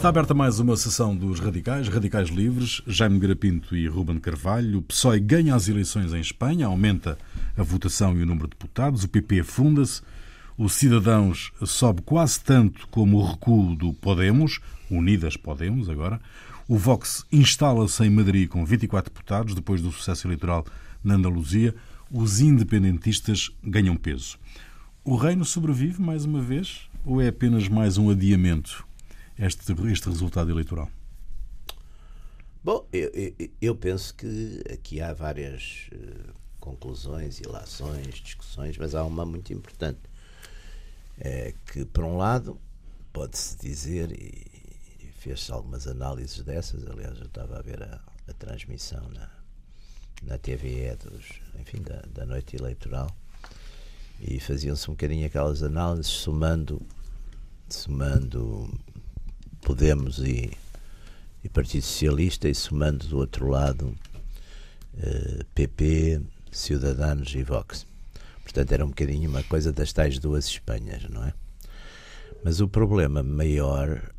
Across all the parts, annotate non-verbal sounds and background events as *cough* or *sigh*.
Está aberta mais uma sessão dos radicais, radicais livres, Jaime Garapinto e Ruben Carvalho. O PSOE ganha as eleições em Espanha, aumenta a votação e o número de deputados, o PP afunda-se, o Cidadãos sobe quase tanto como o recuo do Podemos, Unidas Podemos agora. O Vox instala-se em Madrid com 24 deputados, depois do sucesso eleitoral na Andaluzia. Os independentistas ganham peso. O reino sobrevive mais uma vez ou é apenas mais um adiamento este, este resultado eleitoral? Bom, eu, eu, eu penso que aqui há várias uh, conclusões, ilações, discussões, mas há uma muito importante. É que, por um lado, pode-se dizer, e, e fez-se algumas análises dessas, aliás, eu estava a ver a, a transmissão na, na TVE dos, enfim, da, da noite eleitoral e faziam-se um bocadinho aquelas análises somando somando Podemos e, e Partido Socialista e somando do outro lado eh, PP, Ciudadanos e Vox. Portanto, era um bocadinho uma coisa das tais duas Espanhas, não é? Mas o problema maior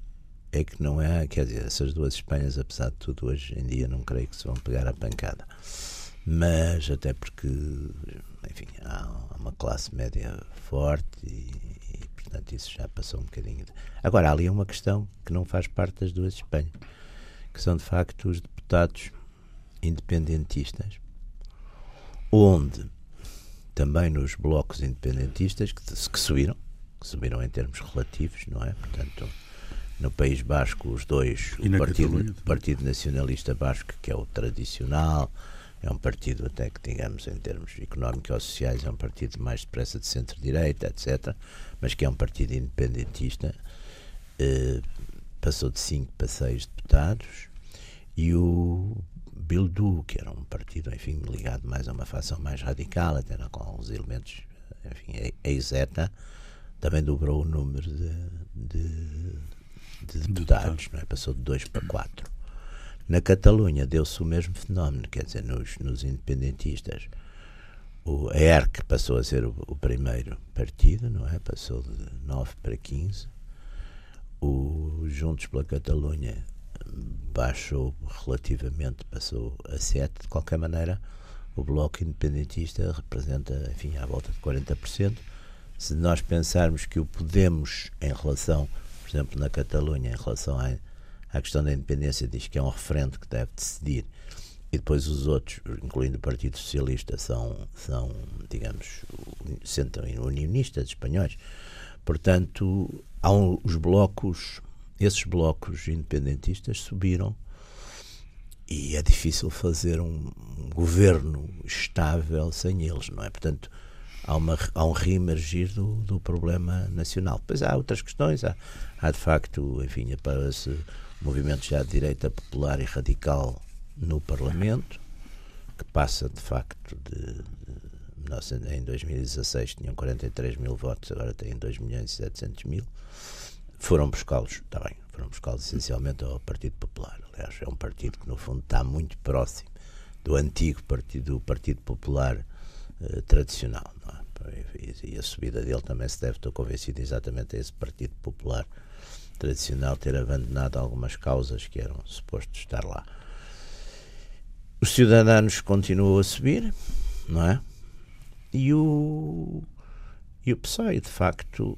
é que não é, quer dizer, essas duas Espanhas, apesar de tudo, hoje em dia não creio que se vão pegar a pancada. Mas até porque, enfim, há uma classe média forte e Portanto, isso já passou um bocadinho. De... Agora, ali é uma questão que não faz parte das duas Espanhas, que são de facto os deputados independentistas, onde também nos blocos independentistas que, que subiram, que subiram em termos relativos, não é? Portanto, no País Basco, os dois, o Partido, Partido Nacionalista Basco, que é o tradicional, é um partido até que, digamos, em termos económicos ou sociais, é um partido mais depressa de centro-direita, etc., mas que é um partido independentista, eh, passou de 5 para 6 deputados, e o Bildu, que era um partido, enfim, ligado mais a uma facção mais radical, até com alguns elementos, enfim, ex-ETA, também dobrou o número de, de, de deputados, não é? passou de 2 para 4. Na Catalunha deu-se o mesmo fenómeno, quer dizer, nos, nos independentistas. O, a ERC passou a ser o, o, primeiro partido, não é? Passou de 9 para 15. O Juntos pela Catalunha baixou relativamente, passou a 7. De qualquer maneira, o Bloco Independentista representa, enfim, à volta de 40%. Se nós pensarmos que o Podemos, em relação, por exemplo, na Catalunha, em relação à a questão da independência diz que é um referendo que deve decidir e depois os outros, incluindo o Partido Socialista, são, são digamos, sentam unionistas espanhóis. Portanto, há um, os blocos, esses blocos independentistas subiram e é difícil fazer um, um governo estável sem eles, não é? Portanto, há, uma, há um reemergir do, do problema nacional. Depois há outras questões, há, há de facto, enfim, aparece movimento já de direita popular e radical no Parlamento, que passa de facto de, de em 2016 tinham 43 mil votos, agora têm 2 milhões e 700 mil. Foram buscá-los, está bem, foram buscá-los essencialmente ao Partido Popular. Aliás, é um partido que no fundo está muito próximo do antigo partido, do partido Popular eh, tradicional. É? E, e a subida dele também se deve, estou convencido, exatamente a esse Partido Popular tradicional ter abandonado algumas causas que eram supostos estar lá. Os cidadãos continuam a subir, não é? E o, e o PSOE, de facto,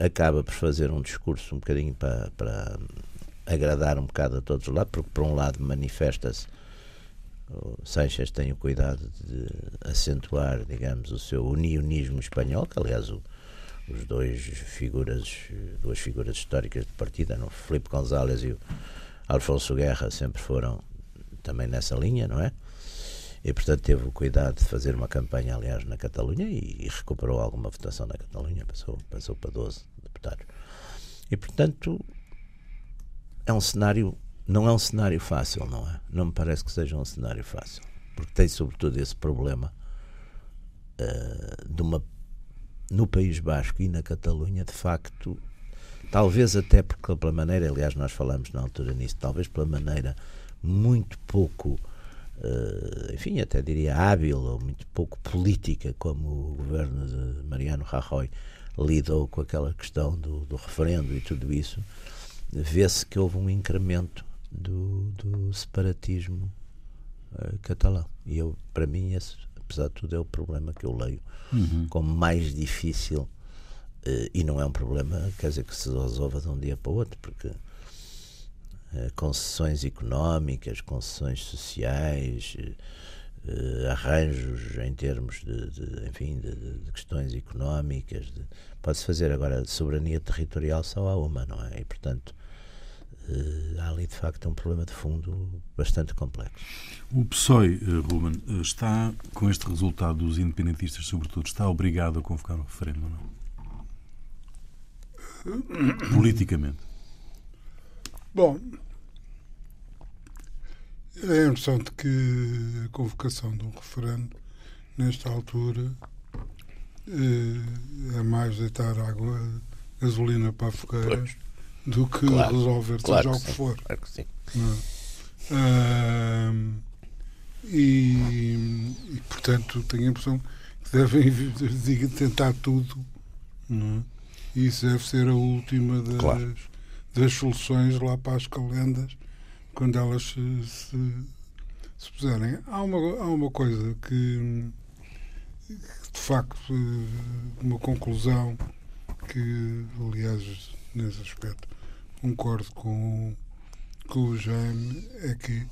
acaba por fazer um discurso um bocadinho para, para agradar um bocado a todos os lados, porque, por um lado, manifesta-se. O Sanchez tem o cuidado de acentuar, digamos, o seu unionismo espanhol, que, aliás, o, os dois figuras, duas figuras históricas de partida, no Felipe González e o Alfonso Guerra sempre foram também nessa linha, não é? E portanto teve o cuidado de fazer uma campanha, aliás, na Catalunha e, e recuperou alguma votação na Catalunha, passou, passou para 12 deputados. E portanto é um cenário, não é um cenário fácil, não é? Não me parece que seja um cenário fácil, porque tem sobretudo esse problema uh, de uma no País Basco e na Catalunha, de facto, talvez até porque pela maneira, aliás, nós falamos na altura nisso, talvez pela maneira muito pouco, uh, enfim, até diria hábil ou muito pouco política, como o governo de Mariano Rajoy lidou com aquela questão do, do referendo e tudo isso, vê-se que houve um incremento do, do separatismo uh, catalão. E eu, para mim, esse, apesar de tudo, é o problema que eu leio uhum. como mais difícil. Uh, e não é um problema, quer dizer, que se resolva de um dia para o outro, porque uh, concessões económicas, concessões sociais, arranjos em termos de, de enfim, de, de, questões económicas, pode-se fazer agora soberania territorial só há uma, não é? E portanto há ali de facto um problema de fundo bastante complexo. O PSOE, uh, Ruben, uh, está com este resultado dos independentistas, sobretudo, está obrigado a convocar um referendo ou não? *coughs* Politicamente. Bom, é a impressão de que a convocação de um referendo, nesta altura, é mais deitar água, gasolina para a fogueira do que claro, resolver claro seja o que for. Claro que sim. Uh, e, e, portanto, tenho a impressão que devem tentar tudo. Não é? E isso deve ser a última das, claro. das soluções lá para as calendas, quando elas se, se, se puserem. Há uma, há uma coisa que, que, de facto, uma conclusão que, aliás, nesse aspecto, concordo com, com o Jaime, é que,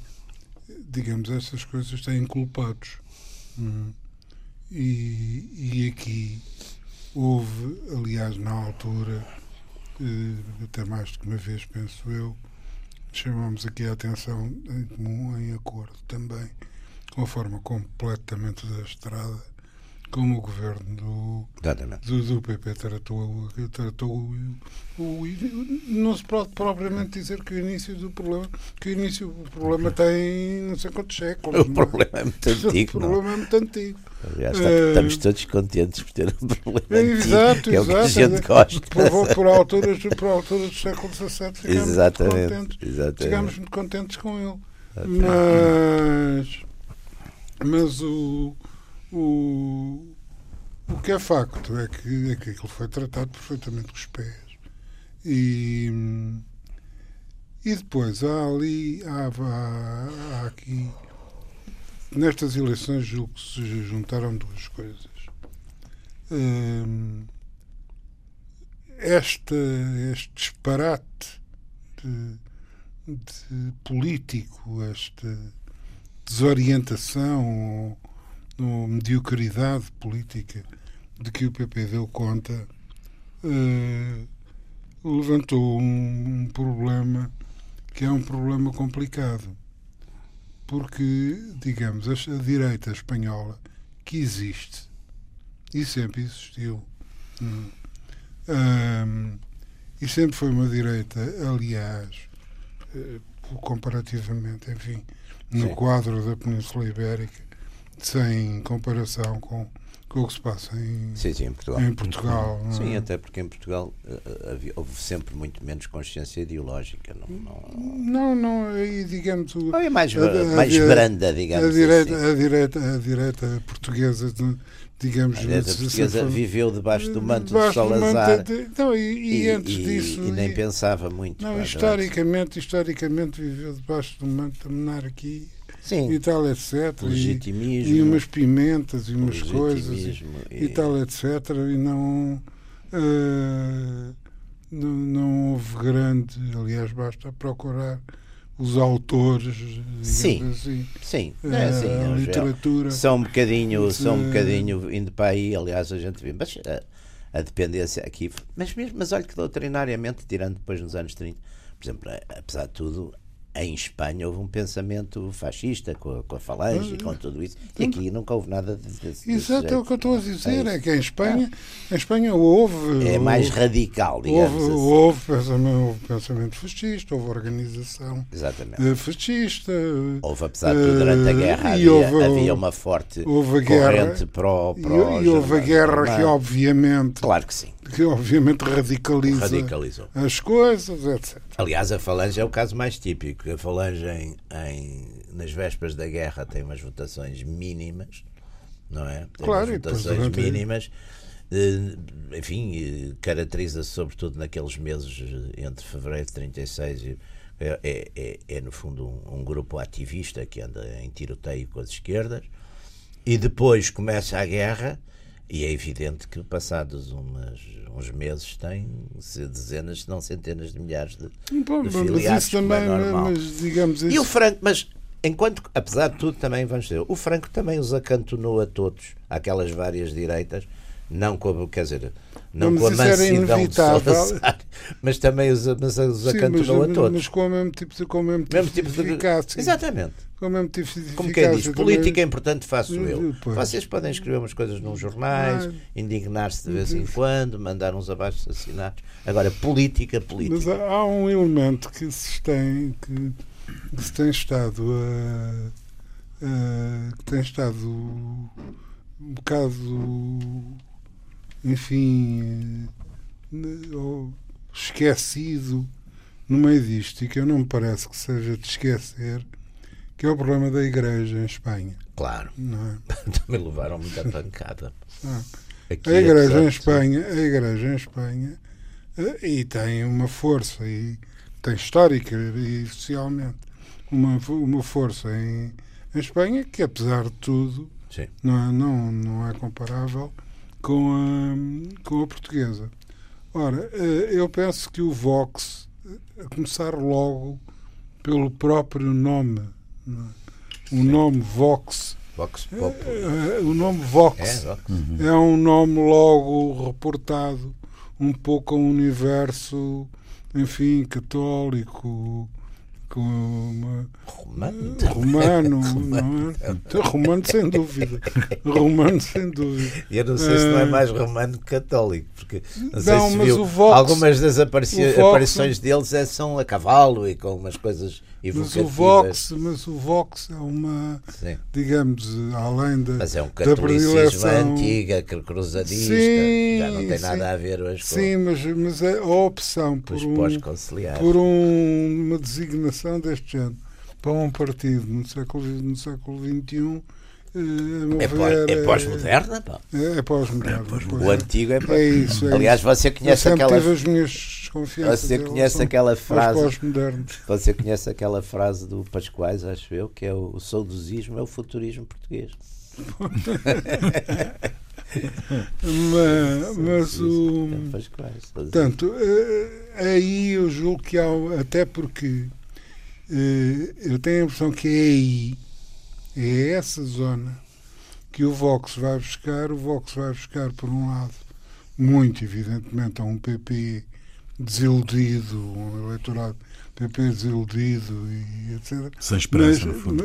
digamos, essas coisas têm culpados. Hum. E, e aqui houve, aliás, na altura, eh, até mais do que uma vez, penso eu, chamamos aqui a atenção em comum, em acordo também, com a forma completamente desastrada como o governo do, do, do, PP tratou, tratou o, o, não se pode propriamente dizer que o início do problema que o início do problema tem não sei quantos séculos. *laughs* O problema é muito *laughs* antigo. O problema é muito antigo. Aliás, uh, estamos todos contentes por ter um *laughs* problema é, antigo, exato, é o que a gente gosta. Por, por, alturas, por alturas do século XVII ficámos exatamente, muito contentes. Exatamente. Ficámos muito contentes com ele. Mas, mas o o, o que é facto é que, é que aquilo foi tratado perfeitamente com os pés. E, e depois há ali, há, há, há aqui, nestas eleições julgo que se juntaram duas coisas. Hum, esta, este disparate de, de político, esta desorientação no mediocridade política de que o PP deu conta, eh, levantou um, um, problema que é um problema complicado. Porque, digamos, a, a direita espanhola, que existe e sempre existiu, um, e sempre foi uma direita, aliás, uh, comparativamente, enfim, no Sim. quadro da Península Ibérica, sem comparação com, com o que se passa em, sim, sim, em Portugal. Em Portugal é? Sim, até porque em Portugal uh, havia, houve sempre muito menos consciência ideológica. Não, não, não, não aí digamos. O, é mais, a, mais a, branda, digamos. A direita, assim. a direita, a direita portuguesa. digamos, a direita portuguesa viveu debaixo do manto debaixo de Salazar do manto, não, e, e, e, antes e, disso e nem pensava muito não, historicamente, historicamente viveu debaixo do manto da monarquia Sim. e tal, etc. Legitimismo. E, e umas pimentas e umas coisas e, e, tal, etc. E não, uh, não, não houve grande, aliás, basta procurar os autores, sim, assim, sim, é, assim, a literatura. São um bocadinho, de... são um bocadinho indo para aí, aliás, a gente vê, mas a, a dependência aqui, mas mesmo, mas olha que doutrinariamente, tirando depois nos anos 30, por exemplo, apesar de tudo, em Espanha houve um pensamento fascista com a, com a falange e com tudo isso. E aqui nunca houve nada desse, Exato, é o que eu estou a dizer, é, é que em Espanha, em Espanha houve. É mais radical, digamos houve, assim. Houve pensamento, houve pensamento fascista, houve organização Exatamente. fascista. Houve, apesar de tudo, durante a guerra havia, houve, havia uma forte houve guerra, corrente pró, pró E, e houve a guerra que, obviamente. Claro que sim que obviamente radicaliza Radicalizou. as coisas, etc. Aliás, a Falange é o caso mais típico. A Falange, em, em, nas vésperas da guerra, tem umas votações mínimas, não é? Tem claro, umas votações mínimas. enfim, caracteriza-se sobretudo naqueles meses entre fevereiro de 36 e é, é, é, é, no fundo um, um, grupo ativista que anda em tiroteio com as esquerdas e depois começa a guerra e é evidente que passados umas, uns meses tem dezenas, se não centenas de milhares de, Bom, de filiados, mas isso também, é normal. Mas, digamos isso... E o Franco, mas enquanto, apesar de tudo, também vamos dizer, o Franco também os acantonou a todos, aquelas várias direitas, não como, quer dizer, não mas com a mansidão de Salazar, mas também os, mas os acantonou a todos. Mas com o mesmo tipo de, com o mesmo tipo, mesmo tipo de, eficácia. Exatamente. Com o mesmo tipo de Como quem diz, política é importante, faço eu. Vocês podem escrever umas coisas nos jornais, indignar-se de vez em quando, mandar uns abaixo assassinatos. Agora, política, política. Mas há, um elemento que se tem, que, que se tem estado a, a, que tem estado um bocado enfim, eh, esquecido no meio disto e que eu não me parece que seja de esquecer, que é o problema da Igreja em Espanha. Claro. É? *laughs* Também levaram muita *laughs* pancada. Ah. a Igreja em Espanha, a Igreja em Espanha eh, e tem uma força e tem histórica e socialmente uma, uma força em, em Espanha que apesar de tudo não é, não, não é comparável com a, com a portuguesa. Ora, eh, eu penso que o Vox, eh, a começar logo pelo próprio nome, é? o nome Vox. Vox é, o nome Vox é, Vox. é um nome logo reportado um pouco ao universo, enfim, católico, com uma, romano, romano, *laughs* romano, não é? romano sem dúvida, romano sem dúvida. Eu não sei se não é mais romano que católico, porque não sei não, se viu, Vox, algumas das aparições deles é, são a cavalo e com umas coisas mas o Vox, mas o Vox é uma, Sim. digamos, além da Mas é um catolicismo antiga, cruzadista, sim, já não tem sim. nada a ver hoje com... Sim, mas, mas é a opção por, um, por um, uma designação deste género. Para um partido no século, no século XXI é, ver, é pós-moderna, pá. É, é pós-moderna. Pós o antigo é, é isso. É Aliás, você conhece aquela. Tive as minhas você conhece aquela frase. Você conhece aquela frase do Pascoais, acho eu, que é o, o saudosismo é o futurismo português. mas, *laughs* mas o. Portanto, eh, aí eu julgo que há. Até porque eh, eu tenho a impressão que é aí é essa zona que o Vox vai buscar. O Vox vai buscar, por um lado, muito evidentemente, a um PP desiludido, um eleitorado PP desiludido e etc. Sem esperança, mas, no fundo.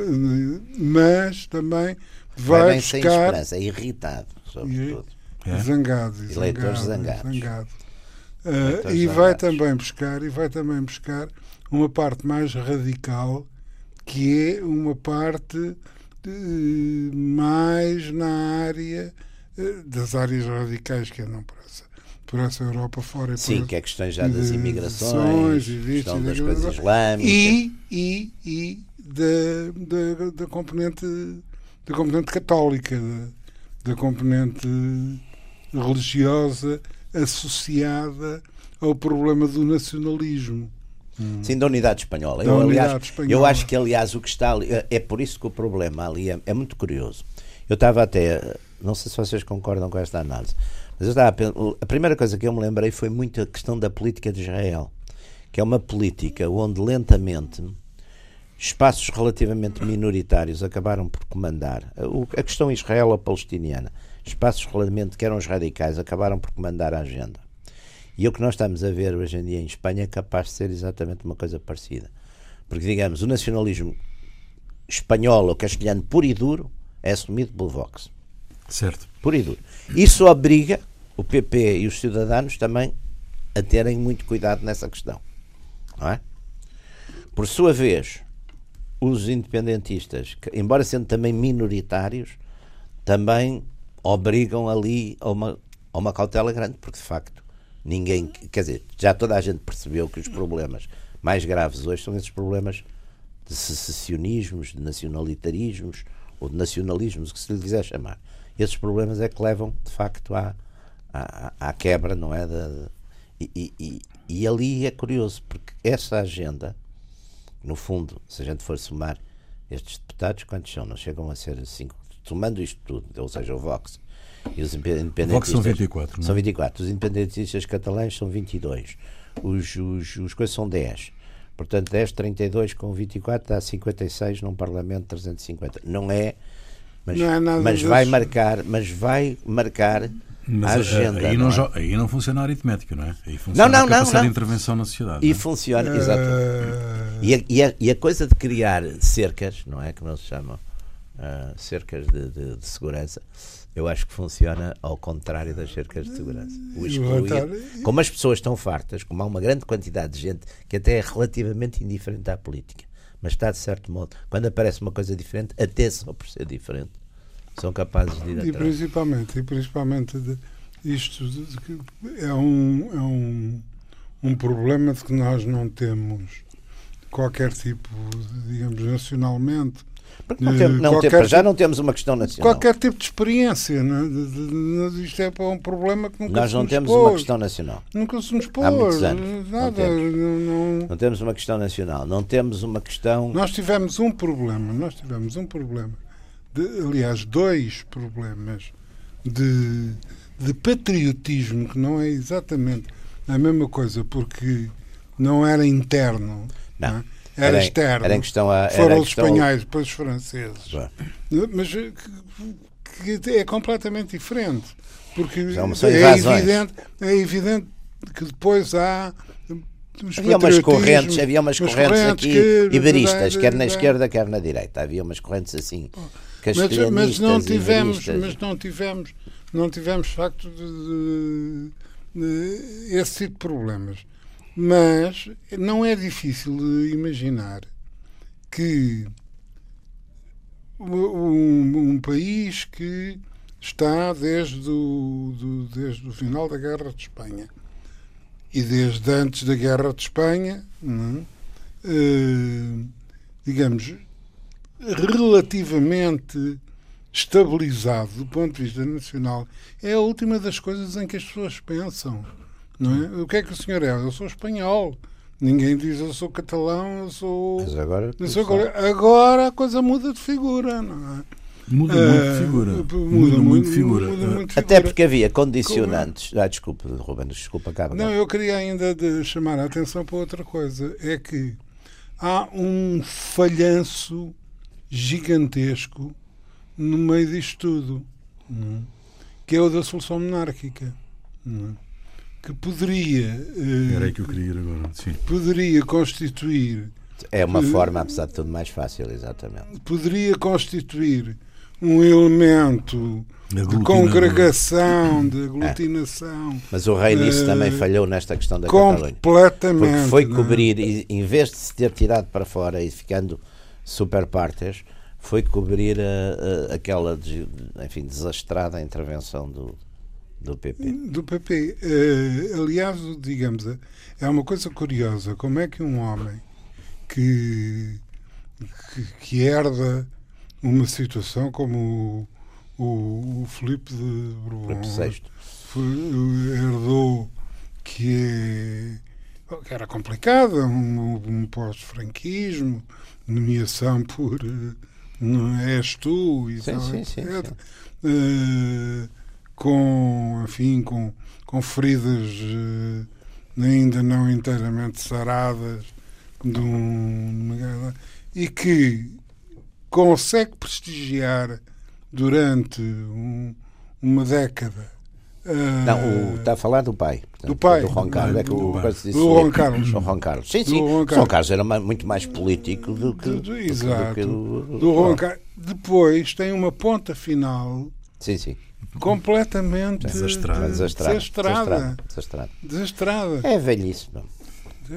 Mas também vai, vai buscar... Sem esperança, é irritado, sobretudo. É? Zangado. Eleitores zangados. Zangado. Uh, e vai também buscar e vai também buscar uma parte mais radical que é uma parte mais na área eh, das áreas radicais que andam por essa, por essa Europa fora. Sim, que é questões já das imigrações, questão das coisas islâmicas. E, e, e da, da, da, componente, da componente católica, da, da componente religiosa associada ao problema do nacionalismo. Hum. Sim, da unidade espanhola. Da eu, unidade aliás, espanhola. eu acho que, aliás, o que está ali. É, é por isso que o problema ali é, é muito curioso. Eu estava até. Não sei se vocês concordam com esta análise, mas eu estava a, a primeira coisa que eu me lembrei foi muito a questão da política de Israel, que é uma política onde lentamente espaços relativamente minoritários acabaram por comandar a questão israelo-palestiniana. Espaços relativamente que eram os radicais acabaram por comandar a agenda. E o que nós estamos a ver hoje em dia em Espanha é capaz de ser exatamente uma coisa parecida. Porque, digamos, o nacionalismo espanhol ou castelhano puro e duro é assumido pelo Vox. Certo. Puro e duro. Isso obriga o PP e os cidadãos também a terem muito cuidado nessa questão. Não é? Por sua vez, os independentistas, que, embora sendo também minoritários, também obrigam ali a uma, a uma cautela grande, porque de facto Ninguém, quer dizer, já toda a gente percebeu que os problemas mais graves hoje são esses problemas de secessionismos, de nacionalitarismos ou de nacionalismos, que se lhe quiser chamar. Esses problemas é que levam, de facto, à, à, à quebra, não é? Da, e, e, e ali é curioso, porque essa agenda, no fundo, se a gente for somar estes deputados, quantos são? Não chegam a ser cinco, somando isto tudo, ou seja, o Vox e os independentistas. Vox são 24, não? É? São 24. Os independentistas catalães são 22. Os, os, os coisas são 10. Portanto, 10, 32 com 24 dá 56 num Parlamento 350. Não é, mas, não é mas vai marcar, mas vai marcar mas a agenda. Aí não, não é? aí não funciona a aritmética, não é? Aí funciona não, não, a capacidade não, não. de intervenção na sociedade. E é? funciona, uh... exato. E a, e, a, e a, coisa de criar cercas, não é? Como eles chamam? Uh, cercas de, de, de, segurança, eu acho que funciona ao contrário das cercas de segurança. O excluir, como as pessoas estão fartas, como há uma grande quantidade de gente que até é relativamente indiferente à política, mas está de certo modo, quando aparece uma coisa diferente, até só por ser diferente, são capazes de ir atrás. E principalmente, e principalmente de, isto é um, é um, um problema de que nós não temos qualquer tipo, digamos, nacionalmente. Porque não tem, não tem, já tipo, não temos uma questão nacional. Qualquer tipo de experiência. Né? Isto é um problema que nunca Nós não temos pôs. uma questão nacional. Nunca se nos pôs. Há muitos anos. Nada. Não temos. Não... não temos uma questão nacional. Não temos uma questão. Nós tivemos um problema. Nós tivemos um problema de, aliás, dois problemas de, de patriotismo, que não é exatamente a mesma coisa, porque não era interno, não. não é? Era, era, externo. Era em questão a, Foram os espanhóis, depois os franceses. Mas que, que, é completamente diferente. Porque é evidente, é evidente que depois há havia umas correntes, havia umas correntes, correntes aqui que, iberistas, quer na esquerda, quer na direita. Havia umas correntes assim. Mas, mas não tivemos, mas não tivemos, não tivemos facto de, de, de, esse tipo de problemas. Mas não é difícil imaginar que um, um país que está desde o, do, desde o final da Guerra de Espanha e desde antes da Guerra de Espanha, não, uh, digamos, relativamente estabilizado do ponto de vista nacional, é a última das coisas em que as pessoas pensam. Não é? O que é que o senhor é? Eu sou espanhol. Ninguém diz eu sou catalão, eu sou. Mas agora. Eu sou agora a coisa muda de figura, não é? Muda muito de figura. Muda, muda, muito, de figura. Muda muito figura. Até porque havia condicionantes. Ah, desculpe, Ruben, desculpa, acaba. Não, eu queria ainda de chamar a atenção para outra coisa. É que há um falhanço gigantesco no meio disto tudo, é? que é o da solução monárquica. É? Que poderia. Eh, Era aí que eu queria ir agora. Sim. Poderia constituir. É uma forma, apesar de tudo, mais fácil, exatamente. Poderia constituir um elemento de congregação, de aglutinação. É. Mas o rei nisso uh, também falhou nesta questão da completamente, Catalunha. Porque foi é? cobrir, é? em vez de se ter tirado para fora e ficando super partes, foi cobrir a, a, aquela enfim, desastrada intervenção do, do PP. Do PP. Uh, eh, aliás, digamos, é uma coisa curiosa. Como é que um homem que, que, que herda uma situação como o, o, o Filipe de Bourbon herdou que, é, que era complicada, um, um pós-franquismo, nomeação por não és tu e sim, tal, sim, sim, sim. Uh, com enfim com, com feridas uh, ainda não inteiramente saradas de um, e que consegue prestigiar durante um, uma década não, o, está a falar do pai. Portanto, do pai. Do Juan Carlos. É que o, do, disse, do Juan Carlos. Do Juan Carlos. Sim, sim. Carlos. Juan Carlos era muito mais político do que. Do, do, exato. Do, que do, do Juan Carlos. Depois tem uma ponta final. Sim, sim. Completamente desastrada. Desastrada. Desastrada. desastrada. desastrada. É velhice,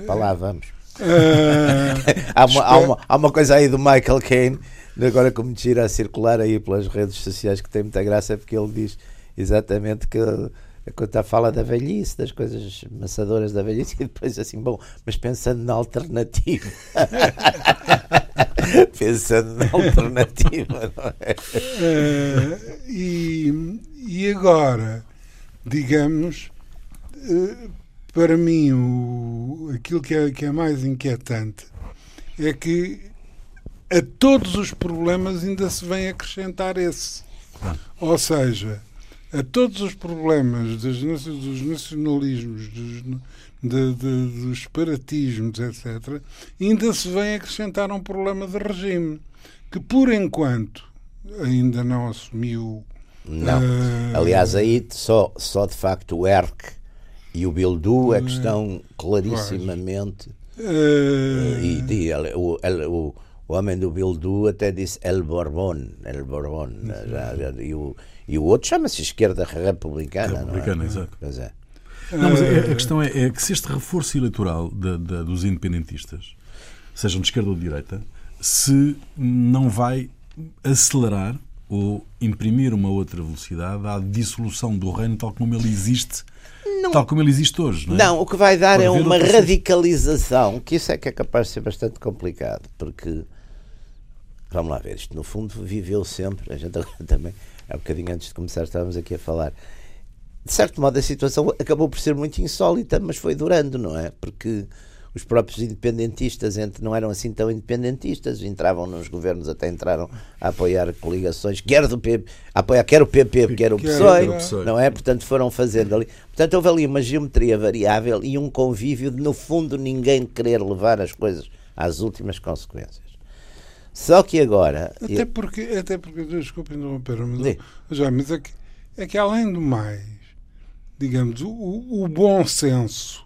Para lá vamos. Uh, *laughs* há, uma, há, uma, há uma coisa aí do Michael Caine, agora como me tira a circular aí pelas redes sociais, que tem muita graça, porque ele diz exatamente que quando a fala da velhice, das coisas maçadoras da velhice, *laughs* e depois assim, bom, mas pensando na alternativa. *laughs* pensando na alternativa, não é? Uh, e, e agora, digamos, uh, para mim, o, aquilo que é, que é mais inquietante é que a todos os problemas ainda se vem acrescentar esse. Ou seja, a todos os problemas dos, nacionalismos, dos, de, de, dos separatismos, etc., ainda se vem acrescentar um problema de regime que, por enquanto, ainda não assumiu. Não. Uh, Aliás, aí só, só de facto o ERC e o Bildu é que estão clarissimamente. Uh, e, e o, o, o homem do Bildu até disse El Borbón, El Borbón, já, já, e, o, e o outro chama-se Esquerda Republicana. Republicana, não é? exato. Pois é. Não, mas a, a questão é, é, que se este reforço eleitoral de, de, dos independentistas, sejam de esquerda ou de direita, se não vai acelerar ou imprimir uma outra velocidade à dissolução do reino tal como ele existe não, tal como ele existe hoje, não é? Não, o que vai dar Pode é uma radicalização, que isso é que é capaz de ser bastante complicado, porque vamos lá ver, isto no fundo viveu sempre, a gente agora também, há um bocadinho antes de começar estávamos aqui a falar, de certo modo a situação acabou por ser muito insólita, mas foi durando, não é? Porque os próprios independentistas não eram assim tão independentistas, entravam nos governos, até entraram a apoiar coligações, quer do PP, apoiar quer o PP, quer o PSOE, não é? Portanto, foram fazendo ali. Portanto, houve ali uma geometria variável e um convívio de, no fundo, ninguém querer levar as coisas às últimas consequências. Só que agora. Até porque, até porque desculpe interromper, mas, já, mas é, que, é que além do mais, digamos, o, o bom senso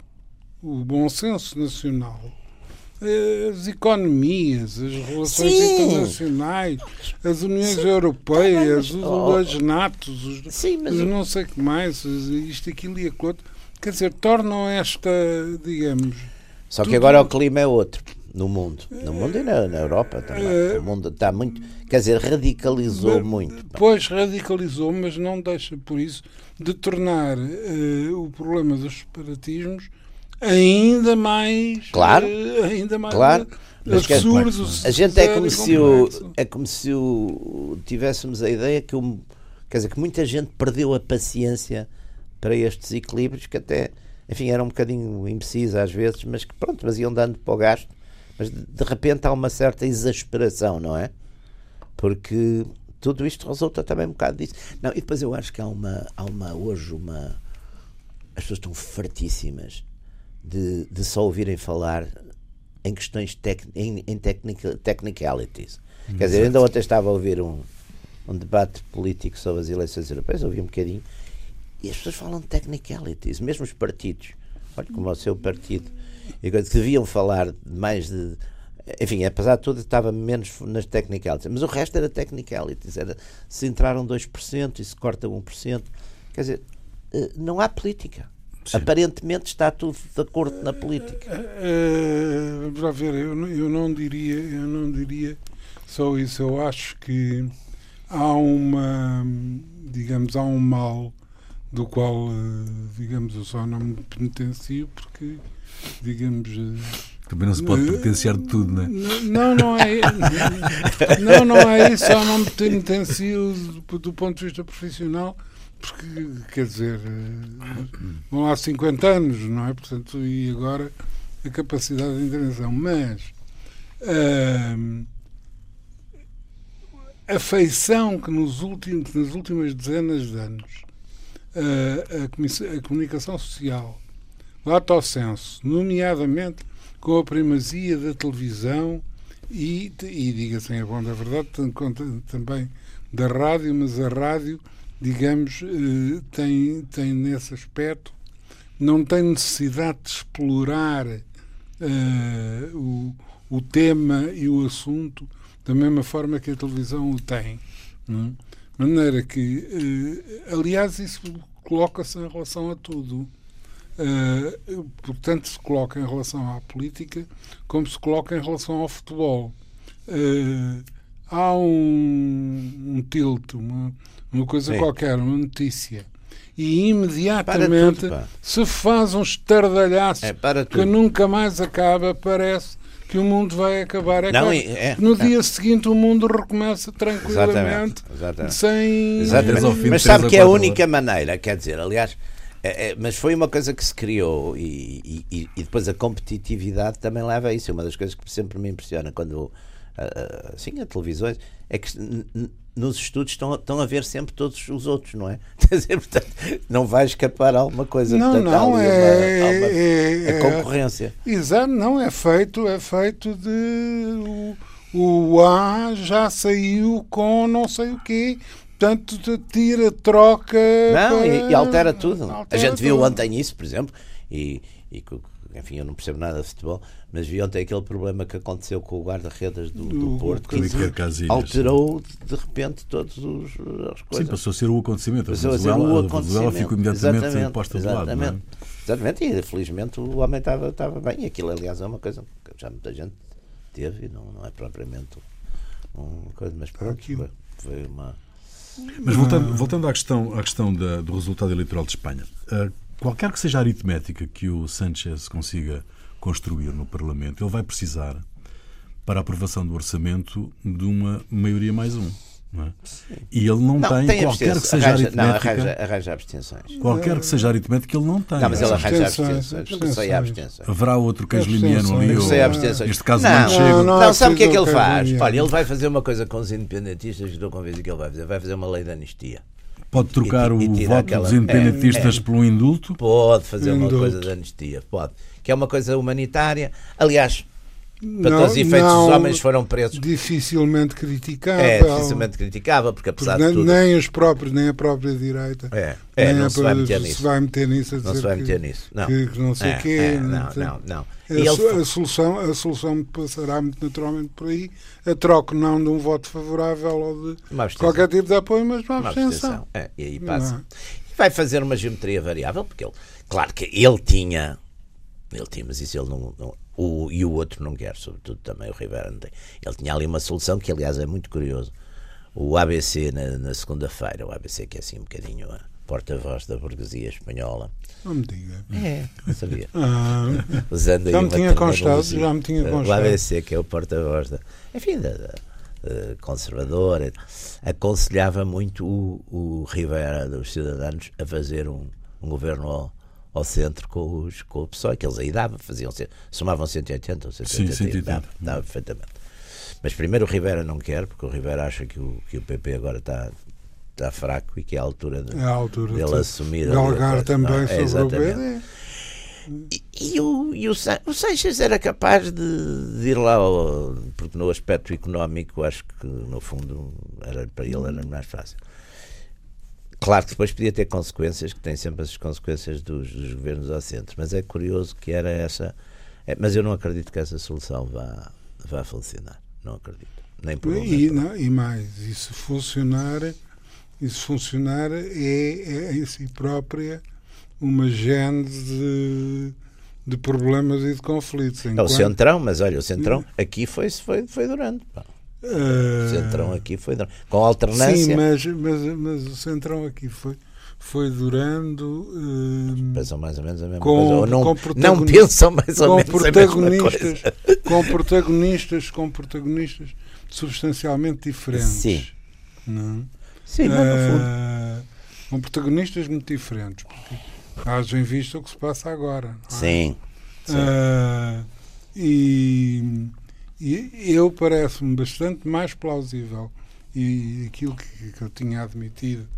o bom senso nacional, as economias, as relações Sim. internacionais, as uniões Sim. europeias, os oh. natos, os, Sim, os não sei o que mais, isto, aquilo e aquilo outro. Quer dizer, tornam esta, digamos. Só que agora o clima é outro no mundo. No mundo e na, na Europa também. Uh, o mundo está muito. Quer dizer, radicalizou muito. Pois, radicalizou, mas não deixa por isso de tornar uh, o problema dos separatismos ainda mais claro uh, ainda mais claro absurdo a gente é como se o é como se o tivéssemos a ideia que o, quer dizer que muita gente perdeu a paciência para estes equilíbrios que até enfim eram um bocadinho imbecis às vezes mas que pronto mas iam dando para o gasto mas de, repente há uma certa exasperação não é porque tudo isto resulta também um bocado disso não e depois eu acho que há uma há uma hoje uma as pessoas estão fartíssimas de, de só ouvirem falar em questões tec, em, em technical, technicalities. Quer dizer, ainda ontem estava a ouvir um, um debate político sobre as eleições europeias, ouvi um bocadinho, e as pessoas falam de technicalities, mesmo os partidos. Olha como o seu partido. E que deviam falar mais de. Enfim, apesar de tudo, estava menos nas technicalities. Mas o resto era technicalities. Era se entraram 2% e se corta 1%. Quer dizer, eh, não há política. Sim. Aparentemente está tudo de acordo na política. Uh, vamos lá ver, eu, eu não diria, eu não diria só isso. Eu acho que há uma, digamos, há um mal do qual, digamos, eu só não me penitencio porque, digamos. Também não se pode penitenciar de tudo, não é? Não, não é. Não, não é isso. Só não me penitencio do, ponto de vista profissional porque, quer dizer, vão há 50 anos, não é? Portanto, e agora a capacidade de intervenção. Mas uh, a feição que nos últimos, nas últimas dezenas de anos uh, a, a, comunicação social lata ao senso, nomeadamente com a primazia da televisão e, e diga-se em bom da verdade, também da rádio, mas a rádio digamos, eh, tem, tem nesse aspecto, não tem necessidade de explorar uh, o, o tema e o assunto da mesma forma que a televisão o tem. Não? É? De maneira que, uh, aliás, isso coloca-se em relação a tudo. Uh, portanto, se coloca em relação à política como se coloca em relação ao futebol. Uh, há um, um tilt, uma, uma coisa Sim. qualquer, uma notícia, e imediatamente tudo, se faz um estardalhaço é, que nunca mais acaba, parece que o mundo vai acabar. É Não, claro, é- no é. dia seguinte o mundo recomeça tranquilamente, Exatamente, exatamente. sem. Exatamente. Mas sabe que é a única maneira, quer dizer, aliás, é- é- mas foi uma coisa que se criou e, e- e depois a competitividade também leva a isso. É uma das coisas que sempre me impressiona quando ah, ah, assim, a televisões é que nos estudos estão, a- estão a ver sempre todos os outros, não é? *laughs* Portanto, não vai escapar alguma coisa. Não, portanto, não, é- uma- uma- é- a é- concorrência. Exato, não, é feito, é feito de. O, o A já saiu com não sei o quê. Portanto, te tira, troca. Não, e, para- e altera tudo. a altera gente viu tudo. ontem isso, por exemplo, e, e enfim, eu não percebo nada de futebol, mas vi ontem aquele problema que aconteceu com o guarda-redes do, do Do- Porto, que Casillas, alterou de repente todos os as Sim, coisas. passou a ser o acontecimento. A Passou a ser Venezuela, o a Venezuela acontecimento. ficou imediatamente Exatamente, posta de lado. Não é? exatamente. Exatamente, e felizmente o homem estava, estava bem. E aquilo, aliás, é uma coisa que já muita gente teve e não, não é propriamente uma coisa, mas pronto, foi, foi uma. Mas voltando, voltando à questão, à questão da- do resultado eleitoral de Espanha, ah, qualquer que seja a aritmética que o Sánchez consiga construir no Parlamento, ele vai precisar, para a aprovação do orçamento, de uma maioria mais um. Não é? E ele não, Não, tem, tem qualquer que seja arranja, não, aritmética. arranja, arranja abstenções. Qualquer que seja aritmética, ele não tem. Não, mas ele arranja Abstenções, abstenções. Abstenções. abstenções. Haverá outro queijo limiano ali, ou, neste caso, não. Não, não, não é sabe o que é que ele faz? Olha, ele vai fazer uma coisa com os independentistas estou convencido que ele vai fazer. Vai fazer uma lei de anistia. Pode trocar E- e o voto aquela- dos independentistas é, é. pelo indulto. Pode fazer uma Indulto. coisa de anistia. Pode. Que é uma coisa humanitária. Aliás, para Não, todos os efeitos, não os homens foram presos. Dificilmente criticável. É dificilmente criticável, porque apesar Porque de tudo. nem os próprios, nem a própria direita. É, é não a- se vai meter se nisso. vai meter nisso a Não se vai que- meter nisso. Não. que, que não sei o É, quê. é, não não, não. A, E so- ele, a solução, a solução passará muito naturalmente por aí. A troca não de um voto favorável ou de abstenção. qualquer tipo de apoio, mas de uma uma abstenção. abstenção. É, e aí passa. é? E vai fazer uma geometria variável, porque ele, claro que ele tinha, ele tinha, mas isso ele não, não- o, e o outro não quer, sobretudo também o Rivera não tem. Ele tinha ali uma solução que, aliás, é muito curioso. O ABC na, na segunda-feira, o ABC que é assim um bocadinho a porta-voz da burguesia espanhola. Não me diga. É, não sabia. Ah, Usando aí Já me tinha constado, já me tinha Eh, O constado. ABC, que é o porta-voz da, enfim, da, da- da conservadora, aconselhava muito o, o Rivera dos Cidadãos a fazer um, um governo ao, centro com, os, com o PSOE, que eles aí davam, faziam, somavam 180 ou 180, Sim, 180. dava, dava perfeitamente. Mas primeiro o Rivera não quer, porque o Rivera acha que o, que o PP agora está, está fraco e que é a altura de, é a altura dele de assumir. galgar também Ah, é, sobre exatamente. E, e o, e o, o Seixas era capaz de, de ir lá, ao- porque no aspecto económico, acho que no fundo era, para ele era mais fácil. Claro que depois podia ter consequências, que tem sempre as consequências dos, dos governos ao centro, mas é curioso que era essa. é, mas eu não acredito que essa solução vá, vá funcionar. Não acredito. Nem por um, E, não, e mais, e se funcionar, e se funcionar é, é em si própria uma gênese de, de problemas e de conflitos. É o enquanto- Centrão, mas olha, o Centrão aqui foi, foi, foi durante. pá. O Ah, Centrão aqui foi. Com alternância. Sim, mas, mas, mas o Centrão aqui foi, foi durando. ah, Pensam mais ou menos a mesma Com- coisa. Ou não, com não pensam mais ou com menos a mesma protagonistas, coisa. *laughs* com protagonistas, com protagonistas substancialmente diferentes. Sim. Não? é? Sim, mas no fundo. Ah, com protagonistas muito diferentes, porque haja em vista o que se passa agora. é? Sim. sim. Ah, e, e eu parece-me bastante mais plausível. E aquilo que, que eu tinha admitido,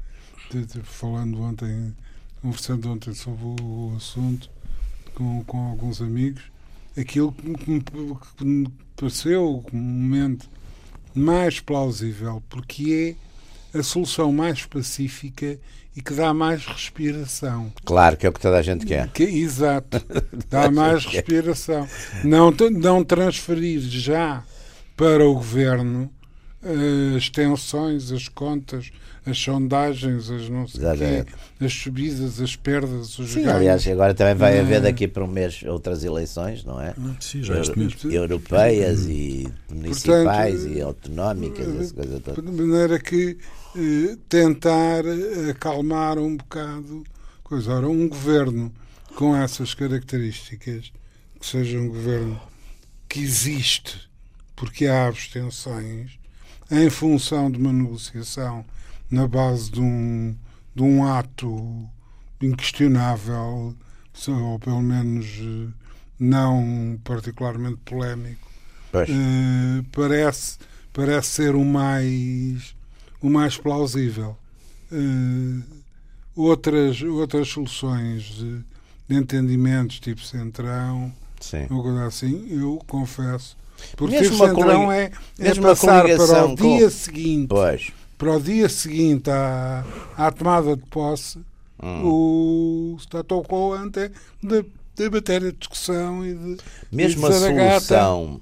de- de- falando ontem, conversando ontem sobre o, o assunto com, com alguns amigos, aquilo que me, que me pareceu um momento mais plausível, porque é a solução mais pacífica e que dá mais respiração. Claro que é o que toda a gente quer. Que, exato. *laughs* Dá mais respiração. Não, não transferir já para o governo eh, as tensões, as contas, as sondagens, as não sei quê, as subidas, as perdas, os Sim, ganhos. aliás, agora também vai Ah. haver daqui para um mês outras eleições, não é? Sim, já este mês. Euro- Europeias e municipais e autonómicas, essa coisa toda. De maneira que eh, tentar eh, acalmar um bocado coisa. Ora, um governo com essas características, que seja um governo que existe porque há abstenções em função de uma negociação na base de um, de um ato inquestionável, ou pelo menos eh, não particularmente polémico, uh, parece, parece ser o mais, o mais plausível. Uh, outras, outras soluções de, de entendimentos, tipo Centrão, Sim. ou coisa assim, eu confesso. Porque Mesmo tipo uma Centrão é, é mesmo uma passar para o com- dia seguinte Pois. Para o dia seguinte à, à tomada de posse Hum. o status quo ante de, de matéria de discussão e de Mesmo e a de zaragata. solução,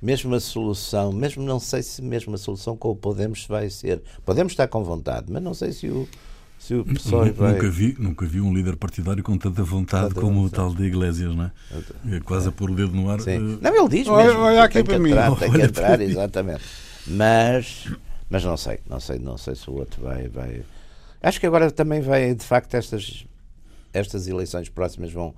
mesmo a solução, mesmo não sei se mesmo a solução com o Podemos vai ser. Podemos estar com vontade, mas não sei se o, se o PSOE vai. Nunca vi, nunca vi um líder partidário com tanta vontade Tanta como o tal de Iglesias, não é? É quase a pôr o dedo no ar. Sim. eh, Não, ele diz Olha- mesmo. olha que aqui tem que para mim. entrar, tem que Olha entrar, exatamente. Mas, mas não sei, não sei, não sei se o outro vai, vai. Acho que agora também vai, de facto, estas, estas eleições próximas vão.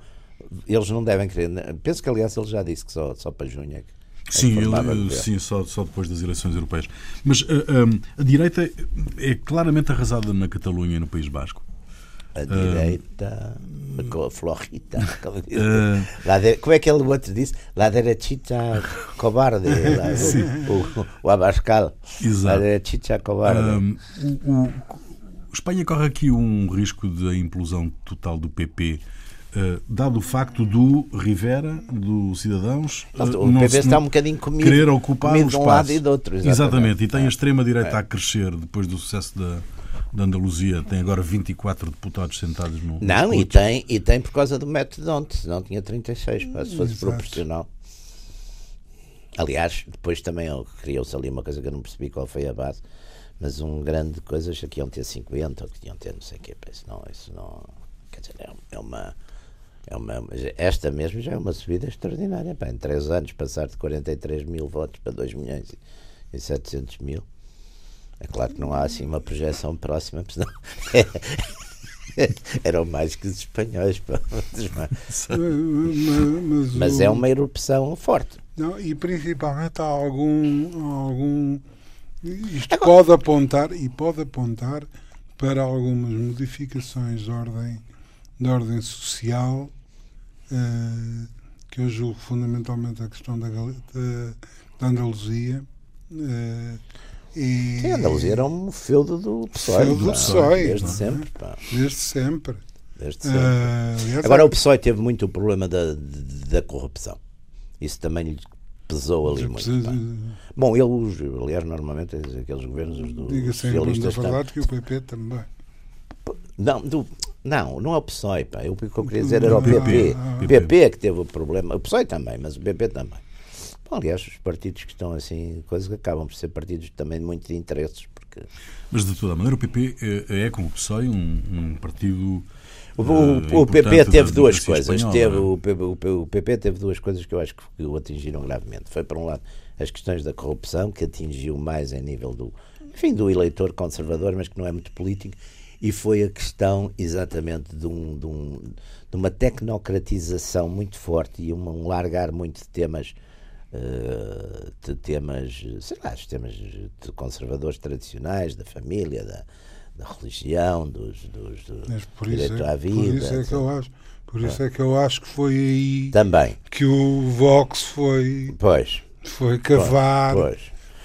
Eles não devem querer. Penso que, aliás, ele já disse que só, só para junho é que. é Sim, ele, sim só, só depois das eleições europeias. Mas eh, eh, a direita é claramente arrasada na Catalunha e no País Basco. A direita, com a florita. De- como é que ele o outro disse? La derechita cobarde. lá, o, o, o Abascal. Exato. La derechita cobarde. Um, o, Espanha corre aqui um risco de implosão total do PP, uh, dado o facto do Rivera, do Cidadãos, uh, o PP se- está um bocadinho comido, querer ocupar comido o de um espaço. lado e do outro. Exatamente, e tem a É. extrema-direita É. a crescer depois do sucesso da, da Andaluzia. Tem agora 24 deputados sentados no. Não, no e tem, e tem por causa do método de ontem, senão tinha 36, pá, se fosse Exato. proporcional. Aliás, depois também criou-se ali uma coisa que eu não percebi qual foi a base, mas um grande coisa, que iam ter 50 ou que iam ter não sei o quê, isso não, isso não, quer dizer, é, é uma, é uma, esta mesmo já é uma subida extraordinária, pá, em 3 anos passar de 43 mil votos para 2 milhões e, e 700 mil. É claro que não há assim uma projeção próxima, senão *laughs* eram mais que os espanhóis. Mas, mas Mas o- é uma erupção forte. Não, e principalmente há algum, algum isto pode apontar e pode apontar para algumas modificações de ordem, de ordem social eh, que eu julgo fundamentalmente a questão da, da, da Andaluzia eh, e Sim, Andaluzia era um feudo do PSOE. Feudo do PSOE, Desde é? sempre. pá, desde sempre. desde sempre. Aliás, Agora o PSOE teve muito o problema da, da corrupção. Isso também lhe pesou ali muito. precisa-. Bom, eles, aliás, normalmente aqueles governos os do, diga na socialistas tam- verdade que o PP também. Não, do, não, não é o PSOE, pá. O que eu queria dizer era o PP. O PP é que teve o problema. O PSOE também, mas o PP também. Aliás, os partidos que estão assim, coisas que acabam por ser partidos também muito de interesses, porque Mas de toda a maneira, o PP é, é como o PSOE, um, um partido. o, eh, o- o PP teve duas coisas. espanhola, Teve, é? o, PP, o PP teve duas coisas que eu acho que o atingiram gravemente. Foi, por um lado, as questões da corrupção, que atingiu mais em nível do, enfim, do eleitor conservador, mas que não é muito político, e foi a questão exatamente de, um, de, um- de uma tecnocratização muito forte e um, um largar muito de temas. Eh, de temas, sei lá, os temas de conservadores tradicionais, da família, da, da religião, dos, dos, do Mas por isso, direito é, à por vida. isso é que eu acho, por isso é que eu acho que foi aí Também, que o Vox foi, pois, foi cavar. pois.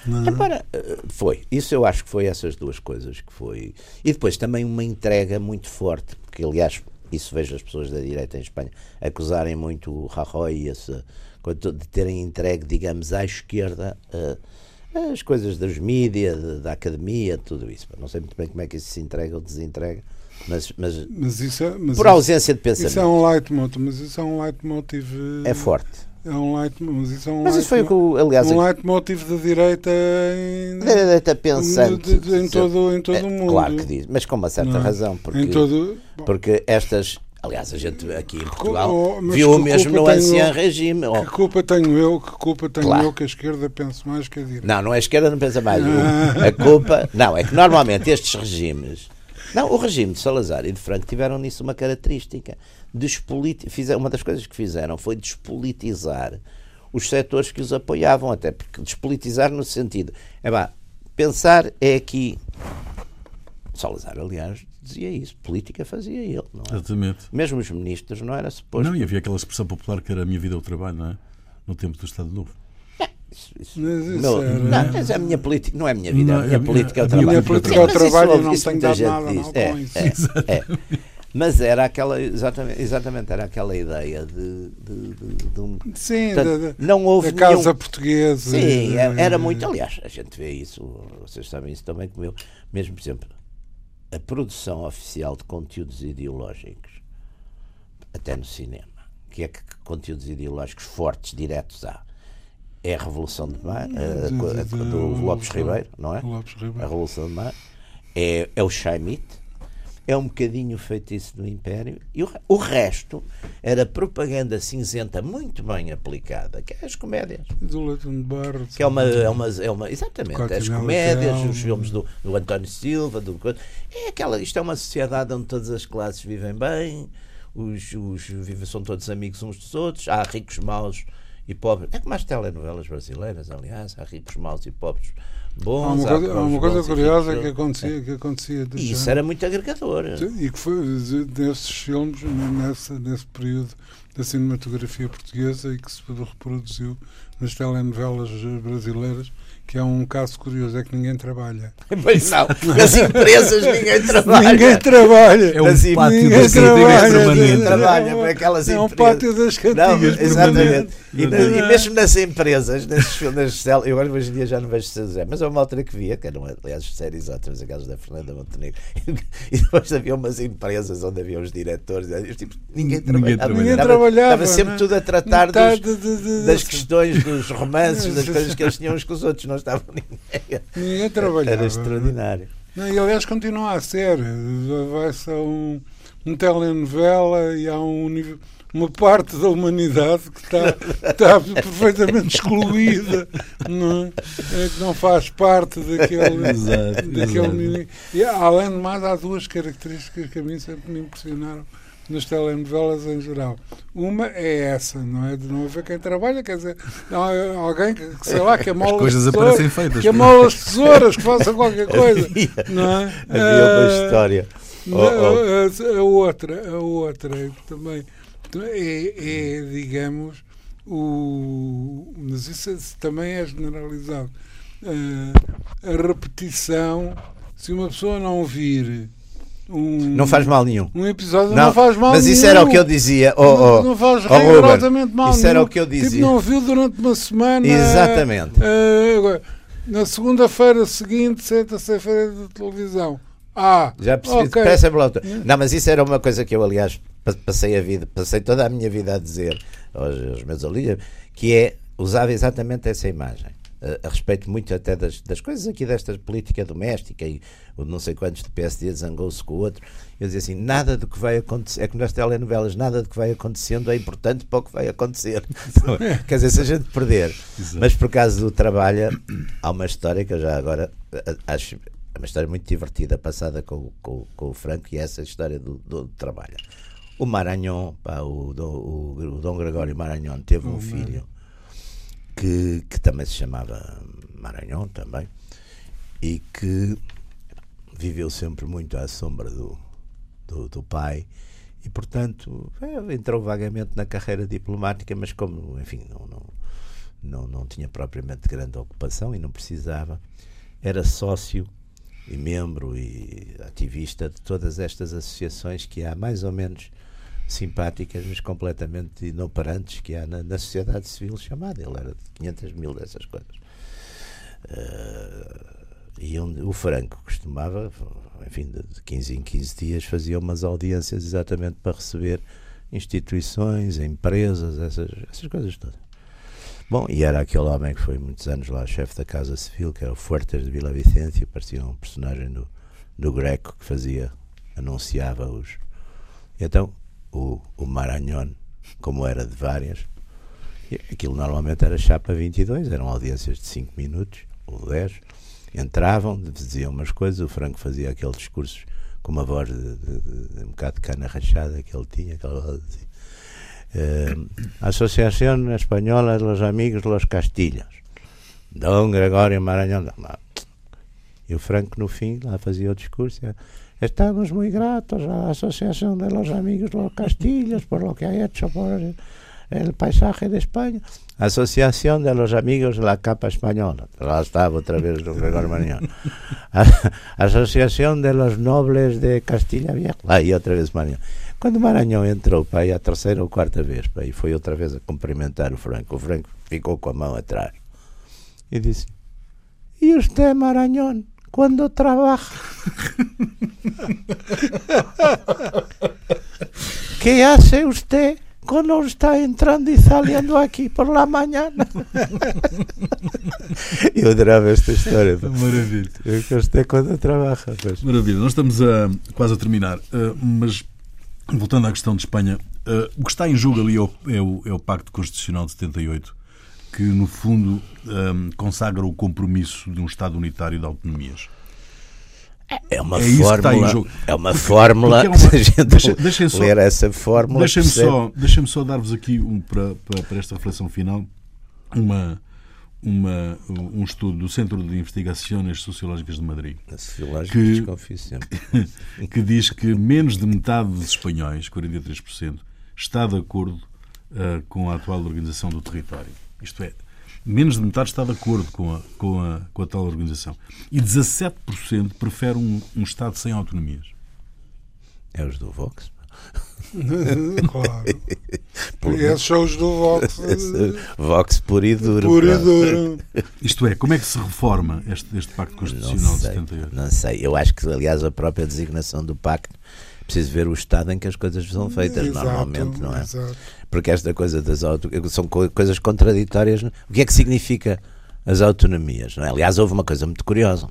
não é? Agora, eh, foi. Isso eu acho que foi essas duas coisas que foi. E depois também uma entrega muito forte, porque aliás, isso vejo as pessoas da direita em Espanha acusarem muito o Rajoy e esse, de terem entregue, digamos, à esquerda eh, as coisas dos mídias, de- da academia, tudo isso. Não sei muito bem como é que isso se entrega ou desentrega, mas, mas Mas isso é, mas por isso- ausência de Isso é pensamento. um leitmotiv, mas isso é um leitmotiv. eh, É forte. É um leitmotiv, mas isso é um Mas isso foi o que, aliás, um leitmotiv da direita em, a direita pensante. de- de- em todo, em todo É, o mundo. Claro que diz, mas com uma certa Não é? razão, porque, Em todo, bom, porque estas, aliás, a gente aqui em Portugal oh, viu o mesmo no ancião regime. oh, que culpa tenho eu? Que culpa tenho Claro. eu que a esquerda pense mais que a direita? Não, não é a esquerda, não pensa mais. *laughs* A culpa. Não, é que normalmente estes regimes. Não, o regime de Salazar e de Franco tiveram nisso uma característica. Despoliti uma das coisas que fizeram foi despolitizar os setores que os apoiavam, até porque despolitizar no sentido. É pá, pensar é aqui. Salazar, aliás, dizia isso. Política fazia ele, não é? Exatamente. Mesmo os ministros, não era suposto. Não, e havia aquela expressão popular que era a minha vida é o trabalho, não é? No tempo do Estado Novo. Isso, isso. Mas isso Meu- era- Não, mas a minha política não é a minha vida, Não, a minha a minha- política é o a minha trabalho. política Sim, é o mas isso trabalho e houve- não tenho dado nada diz. mal É, é, é. Mas era aquela, exatamente, exatamente era aquela ideia de, de, de- de um. Sim, Portanto, não houve da casa nenhum- portuguesa. Sim, é- era eh, muito. Aliás, a gente vê isso, vocês sabem isso também como eu. Mesmo, por exemplo, a produção oficial de conteúdos ideológicos, até no cinema, que é que conteúdos ideológicos fortes, diretos há? É a Revolução de a- do Lopes Ribeiro, não é? A. Revolução de Maio. É, é o Chaimite. É um bocadinho feitiço do Império. E o, re- o resto era propaganda cinzenta muito bem aplicada, que é as comédias. Do Leighton Barrett. Que é uma, é uma, é uma exatamente, as comédias, os filmes do, do António Silva, do, é aquela, isto é uma sociedade onde todas as classes vivem bem, os, os vivem, são todos amigos uns dos outros, há ricos maus e pobres. É como as telenovelas brasileiras, aliás, há ricos maus e pobres Há bons. uma coisa, há uma coisa curiosa que acontecia, que acontecia de E isso género. era muito agregador. E que foi desses filmes, nessa, nesse período da cinematografia portuguesa e que se reproduziu nas telenovelas brasileiras, que é um caso curioso, é que ninguém trabalha. *laughs* Mas não, nas empresas ninguém *laughs* trabalha. Ninguém trabalha. É um Mas pátio ninguém das trabalha, permanente. Ninguém trabalha para aquelas É um empresas. pátio das Não, cantigas exatamente. permanente. E, na- e mesmo nas empresas, nas, nas eu agora hoje em dia já não vejo José, mas há uma altura que via, que eram aliás séries ótimas, aquelas da Fernanda Montenegro, *laughs* e depois havia umas empresas onde havia os diretores, os tipos, ninguém trabalhava. trabalhava. Ninguém Estava- trabalhava, Estava sempre não é? tudo a tratar dos- de- de- das de- questões, dos romances, das coisas que eles tinham uns com os outros, não estava ninguém. Ninguém trabalhava. Era extraordinário. Não, e aliás continua a ser. Vai-se a um, um telenovela e há um, uma parte da humanidade que está, está perfeitamente excluída, não é? É que não faz parte daquele. *laughs* Exato, daquele exato. e, além de mais, há duas características que a mim sempre me impressionaram nas telenovelas em geral. Uma é essa, não é? De não haver quem trabalha, quer dizer, não alguém que, sei lá, que amola As coisas aparecem feitas. que amola as tesouras, que faça qualquer *laughs* coisa, não é? *laughs* Havia uma Ah, história. não, Oh, oh. A, a outra, a outra é que também é, é, digamos, o. Mas isso é- também é generalizado. Ah, a repetição, se uma pessoa não vir um, Não faz mal nenhum. um episódio, não, faz mal mas isso nenhum. era o que eu dizia. Oh, não, oh, não faz oh, rigorosamente mal Isso era nenhum. o que eu dizia. Tipo, não viu durante uma semana. Exatamente. agora, na segunda-feira seguinte, senta-se a feira de televisão. Ah, Já percebi, ok. peça pela outra. Não, mas isso era uma coisa que eu, aliás, pa- passei a vida, passei toda a minha vida a dizer aos, aos meus alunos, que é, usava exatamente essa imagem. A, a respeito muito até das, das coisas aqui desta política doméstica e o não sei quantos do PSD zangou-se com o outro. Eu dizia assim: nada do que vai acontecer, é como nas telenovelas, nada do que vai acontecendo é importante para o que vai acontecer. Quer dizer, se a gente perder. Exato. Mas por causa do trabalho, há uma história que eu já agora acho é uma história muito divertida, passada com, o- com, com o Franco, e é essa história do, do trabalho. O Maranhão, pá, o, o, o Dom Gregório Maranhão teve um filho que, que também se chamava Maranhão também, e que viveu sempre muito à sombra do, do, do pai e portanto é, entrou vagamente na carreira diplomática mas como enfim não, não, não, não tinha propriamente grande ocupação e não precisava era sócio e membro e ativista de todas estas associações que há mais ou menos simpáticas mas completamente inoperantes que há na, na sociedade civil chamada ele era de 500 mil dessas coisas Uh, e onde o Franco costumava, enfim, de de 15 em 15 dias, fazia umas audiências exatamente para receber instituições, empresas, essas, essas coisas todas. Bom, e era aquele homem que foi muitos anos lá chefe da Casa Civil, que era o Fuertes de Vila Vicência, parecia um personagem do, do Greco que fazia, anunciava os. Então, o, o Maranhão, como era de várias, Aquilo normalmente era chapa 22, eram audiências de 5 minutos ou 10. Entravam, diziam umas coisas, o Franco fazia aquele discurso com uma voz de, de- de- de um bocado de cana rachada que ele tinha, aquela voz assim. eh, Asociación Española de los Amigos de los Castilhos. Dom Gregório Maranhão. E o Franco, no fim, lá fazia o discurso. Estamos muy gratos a la Asociación de los Amigos los Castillos por lo que ha hecho por el, el paisaje de España. Asociación de los Amigos de la Capa Española. Lá estava outra vez o Gregório Maranhão. *laughs* Asociación de los Nobles de Castilha Vieja. Aí outra vez Maranhão. Quando Maranhão entrou para aí a terceira ou quarta vez, para aí foi outra vez a cumprimentar o Franco. O Franco ficou com a mão atrás e disse: E usted, Maranhão, quando trabalha? que hace usted quando está entrando e saliendo aqui por la mañana? *laughs* Eu adorava esta história. Maravilha. Eu gostei quando trabalha. Mas... Maravilha. Nós estamos a, quase a terminar, uh, mas voltando à questão de Espanha, uh, o que está em jogo ali é o, é o, é o Pacto Constitucional de 78, que no fundo um, consagra o compromisso de um Estado unitário de autonomias. É uma É que fórmula. É uma fórmula. porque é uma- *laughs* se a gente deixa- só- ler essa fórmula. Deixem-me só, deixem só dar-vos aqui um, para, para, para esta reflexão final uma, uma, um estudo do Centro de Investigações Sociológicas de Madrid. Que- sempre. *laughs* que diz que menos de metade dos espanhóis, 43%, está de acordo ah, com a atual organização do território. Isto é, menos de metade está de acordo com a, com a, com a tal organização. E 17% prefere um, um Estado sem autonomias. É os do Vox. *laughs* claro. E esses são os do Vox. *laughs* Esse Vox puro e duro. Puro e duro. Isto é, como é que se reforma este, este Pacto Não Constitucional de sei, 78? não sei. Eu acho que, aliás, a própria designação do pacto preciso ver o estado em que as coisas são feitas, Exato, normalmente, não é? exato. Porque esta coisa das auto... são co- coisas contraditórias. O que é que significa as autonomias? Não é? Aliás, houve uma coisa muito curiosa.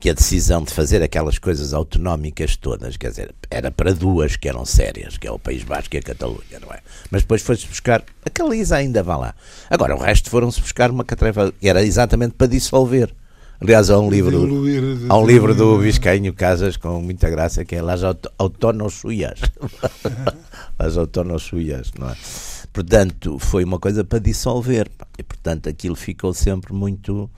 Que a decisão de fazer aquelas coisas autonómicas todas, quer dizer, era para duas que eram sérias, que é o País Basco e a Catalunha, não é? Mas depois foi-se buscar, a Caliza ainda vai lá. Agora, o resto foram-se buscar uma catrefa, que era exatamente para dissolver. Aliás, há um livro, Diluir, Há um livro do diluir. Viscaínho Casas com muita graça que é Las Aut- Autonosuias. *laughs* Las Autonosuias, não é? Portanto, foi uma coisa para dissolver. E, portanto, aquilo ficou sempre muito.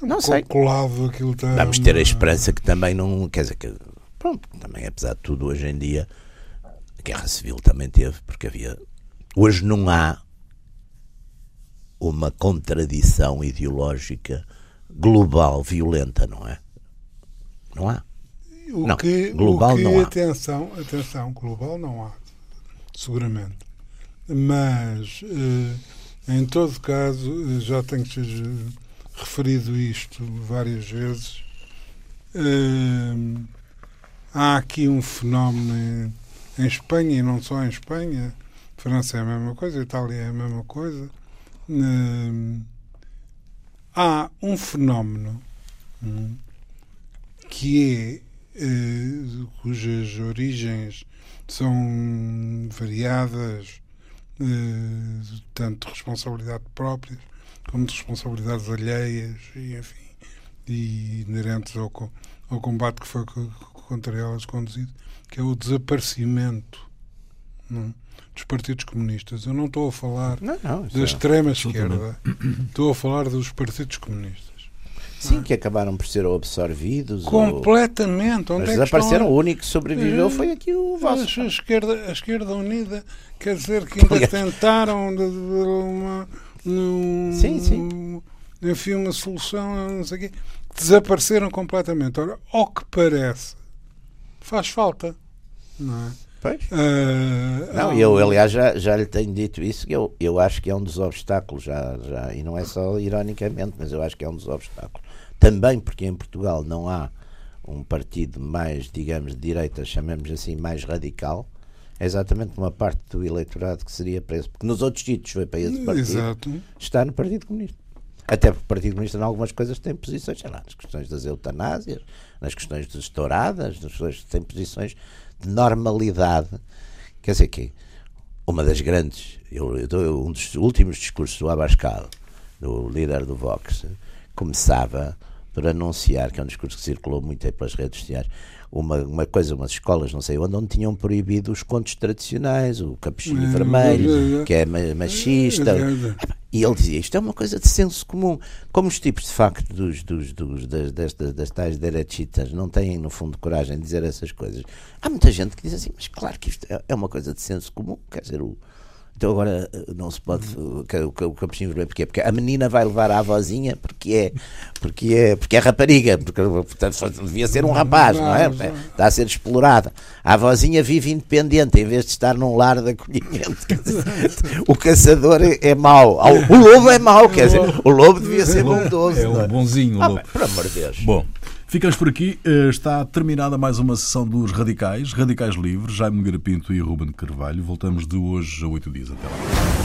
Não sei. Colado aquilo está. Vamos ter a esperança que também não. Quer dizer, que. Pronto, também, apesar de tudo, hoje em dia, a guerra civil também teve, porque havia. Hoje não há uma contradição ideológica global violenta, não é? Não há. O Não, que, global o que não há. atenção, atenção, global não há, seguramente. Mas, eh, em todo caso, eh, já tenho eh, referido isto várias vezes. eh, há aqui um fenómeno em, em Espanha, e não só em Espanha, França é a mesma coisa, Itália é a mesma coisa. eh, há um fenómeno hum, que é eh, cujas origens são variadas, eh, tanto de responsabilidade própria como de responsabilidades alheias e, enfim, e inerentes ao, ao combate que foi co- contra elas conduzido, que é o desaparecimento não é? Dos partidos comunistas. Eu não estou a falar Não, não. da extrema Absolutamente. esquerda, estou a falar dos partidos comunistas. Sim, que acabaram por ser absorvidos. ou- Completamente. Onde Mas é desapareceram. estão O único que sobreviveu foi aqui o a, vosso. a, esquerda, a esquerda unida? Quer dizer que ainda tentaram de, de uma, num, Sim, sim. enfim, uma solução, não sei o quê. Desapareceram completamente. Ora, ao que parece, faz falta. Não é? Ah, Não, há eu, aliás, já, já lhe tenho dito isso, que eu, eu acho que é um dos obstáculos, já, já, e não é só ironicamente, mas eu acho que é um dos obstáculos. Também porque em Portugal não há um partido mais, digamos, de direita, chamemos assim, mais radical, é exatamente uma parte do eleitorado que seria para esse, porque nos outros sítios foi para esse partido, Exato. está no Partido Comunista. Até porque o Partido Comunista, em algumas coisas, tem posições, sei lá, nas questões das eutanásias, nas questões das estouradas, nas questões, tem posições de normalidade. Quer dizer que uma das grandes, eu, eu um dos últimos discursos do Abascal, do líder do Vox, começava por anunciar, que é um discurso que circulou muito aí pelas redes sociais, uma, uma coisa, umas escolas, não sei onde, onde tinham proibido os contos tradicionais, o capuchinho É, vermelho, é, é. que é ma- machista. É, é, é. E ele dizia, isto é uma coisa de senso comum. Como os tipos, de facto, dos, dos, dos, das, destas, das tais derechitas não têm, no fundo, coragem de dizer essas coisas, há muita gente que diz assim, mas claro que isto é, é uma coisa de senso comum. Quer dizer, o, então agora eh, não se pode o, ca- o, ca- o capuchinho vermelho porquê? Porque a menina vai levar a avózinha porque é porque é porque é rapariga, porque portanto devia ser um rapaz, não é? Está a ser explorada. A avózinha vive independente em vez de estar num lar de acolhimento. O caçador é, é mau, o lobo é mau, quer dizer, o lobo devia ser bondoso. É um bonzinho, o Ah, lobo. bem, por amor de Deus. Bom, ficamos por aqui. Eh, Está terminada mais uma sessão dos Radicais, Radicais Livres, Jaime Nogueira Pinto e Ruben Carvalho. Voltamos de hoje a oito dias. Até lá.